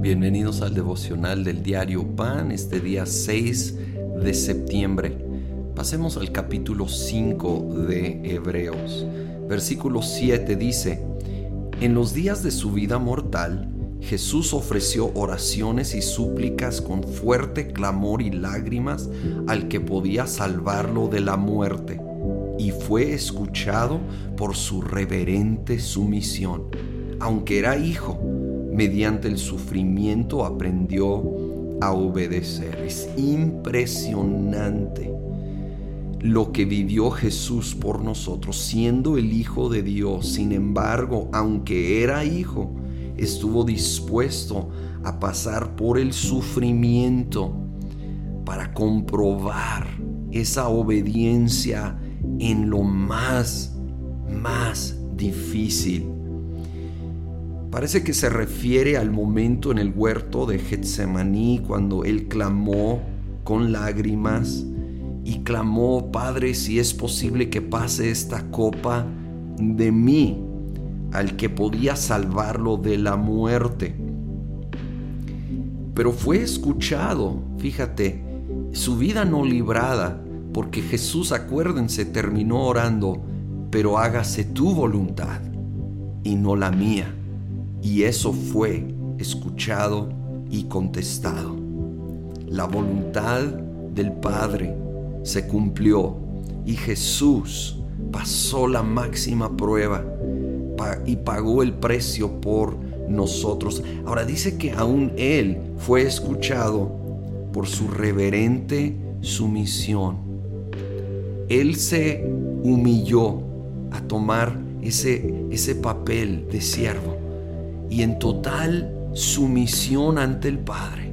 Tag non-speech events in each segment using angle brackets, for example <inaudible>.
Bienvenidos al devocional del diario Pan, este día 6 de septiembre. Pasemos al capítulo 5 de Hebreos. Versículo 7 dice, En los días de su vida mortal, Jesús ofreció oraciones y súplicas con fuerte clamor y lágrimas al que podía salvarlo de la muerte, y fue escuchado por su reverente sumisión. Aunque era hijo, mediante el sufrimiento aprendió a obedecer. Es impresionante lo que vivió Jesús por nosotros, siendo el Hijo de Dios. Sin embargo, aunque era hijo, estuvo dispuesto a pasar por el sufrimiento para comprobar esa obediencia en lo más, más difícil. Parece que se refiere al momento en el huerto de Getsemaní cuando él clamó con lágrimas y clamó, Padre, si es posible que pase esta copa de mí, al que podía salvarlo de la muerte. Pero fue escuchado, fíjate, su vida no librada, porque Jesús, acuérdense, terminó orando, pero hágase tu voluntad y no la mía y eso fue escuchado y contestado. La voluntad del Padre se cumplió y Jesús pasó la máxima prueba y pagó el precio por nosotros. Ahora dice que aún Él fue escuchado por su reverente sumisión. Él se humilló a tomar ese, ese papel de siervo y en total sumisión ante el Padre.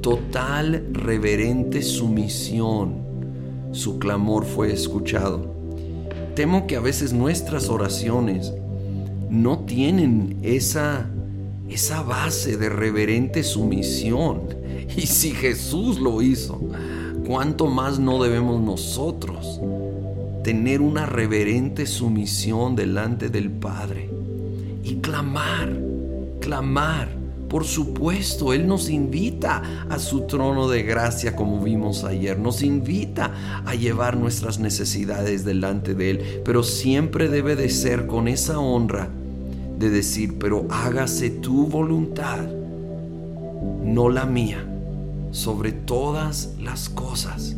Total reverente sumisión. Su clamor fue escuchado. Temo que a veces nuestras oraciones no tienen esa, esa base de reverente sumisión. <laughs> Y si Jesús lo hizo, ¿cuánto más no debemos nosotros tener una reverente sumisión delante del Padre? y clamar, clamar. Por supuesto, Él nos invita a su trono de gracia como vimos ayer, nos invita a llevar nuestras necesidades delante de Él, pero siempre debe de ser con esa honra de decir, pero hágase tu voluntad, no la mía, sobre todas las cosas.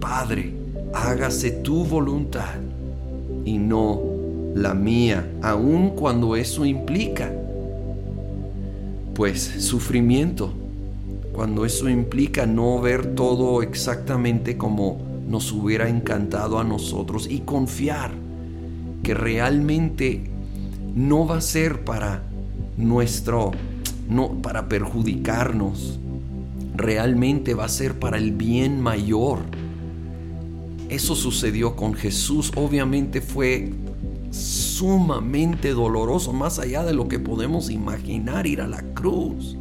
Padre, hágase tu voluntad y no la mía, aun cuando eso implica, pues, sufrimiento, cuando eso implica no ver todo exactamente como nos hubiera encantado a nosotros y confiar que realmente no va a ser para nuestro, no para perjudicarnos, realmente va a ser para el bien mayor. Eso sucedió con Jesús, obviamente fue sumamente doloroso, más allá de lo que podemos imaginar ir a la cruz.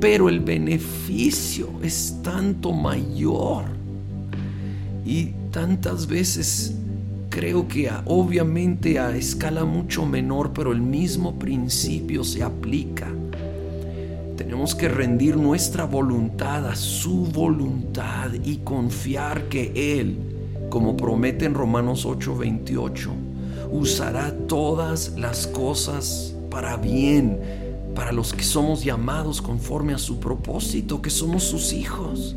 Pero el beneficio es tanto mayor. Y tantas veces creo que obviamente a escala mucho menor, pero el mismo principio se aplica. Que rendir nuestra voluntad a su voluntad y confiar que Él, como promete en Romanos 8:28, usará todas las cosas para bien, para los que somos llamados conforme a su propósito, que somos sus hijos.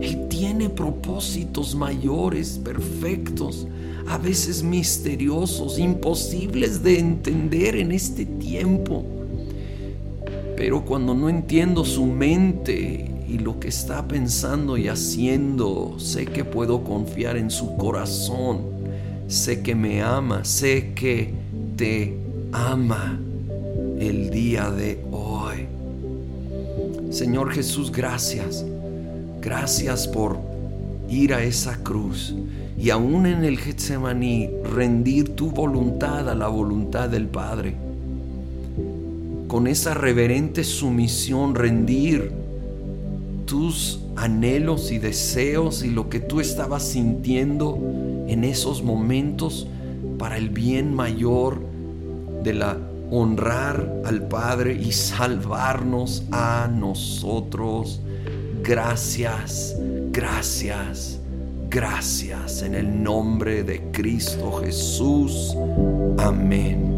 Él tiene propósitos mayores, perfectos, a veces misteriosos, imposibles de entender en este tiempo. Pero cuando no entiendo su mente y lo que está pensando y haciendo, sé que puedo confiar en su corazón sé que me ama, sé que te ama el día de hoy. Señor Jesús, gracias. Gracias por ir a esa cruz y aún en el Getsemaní rendir tu voluntad a la voluntad del Padre con esa reverente sumisión rendir tus anhelos y deseos y lo que tú estabas sintiendo en esos momentos para el bien mayor de la honrar al Padre y salvarnos a nosotros. Gracias, gracias, gracias en el nombre de Cristo Jesús. Amén.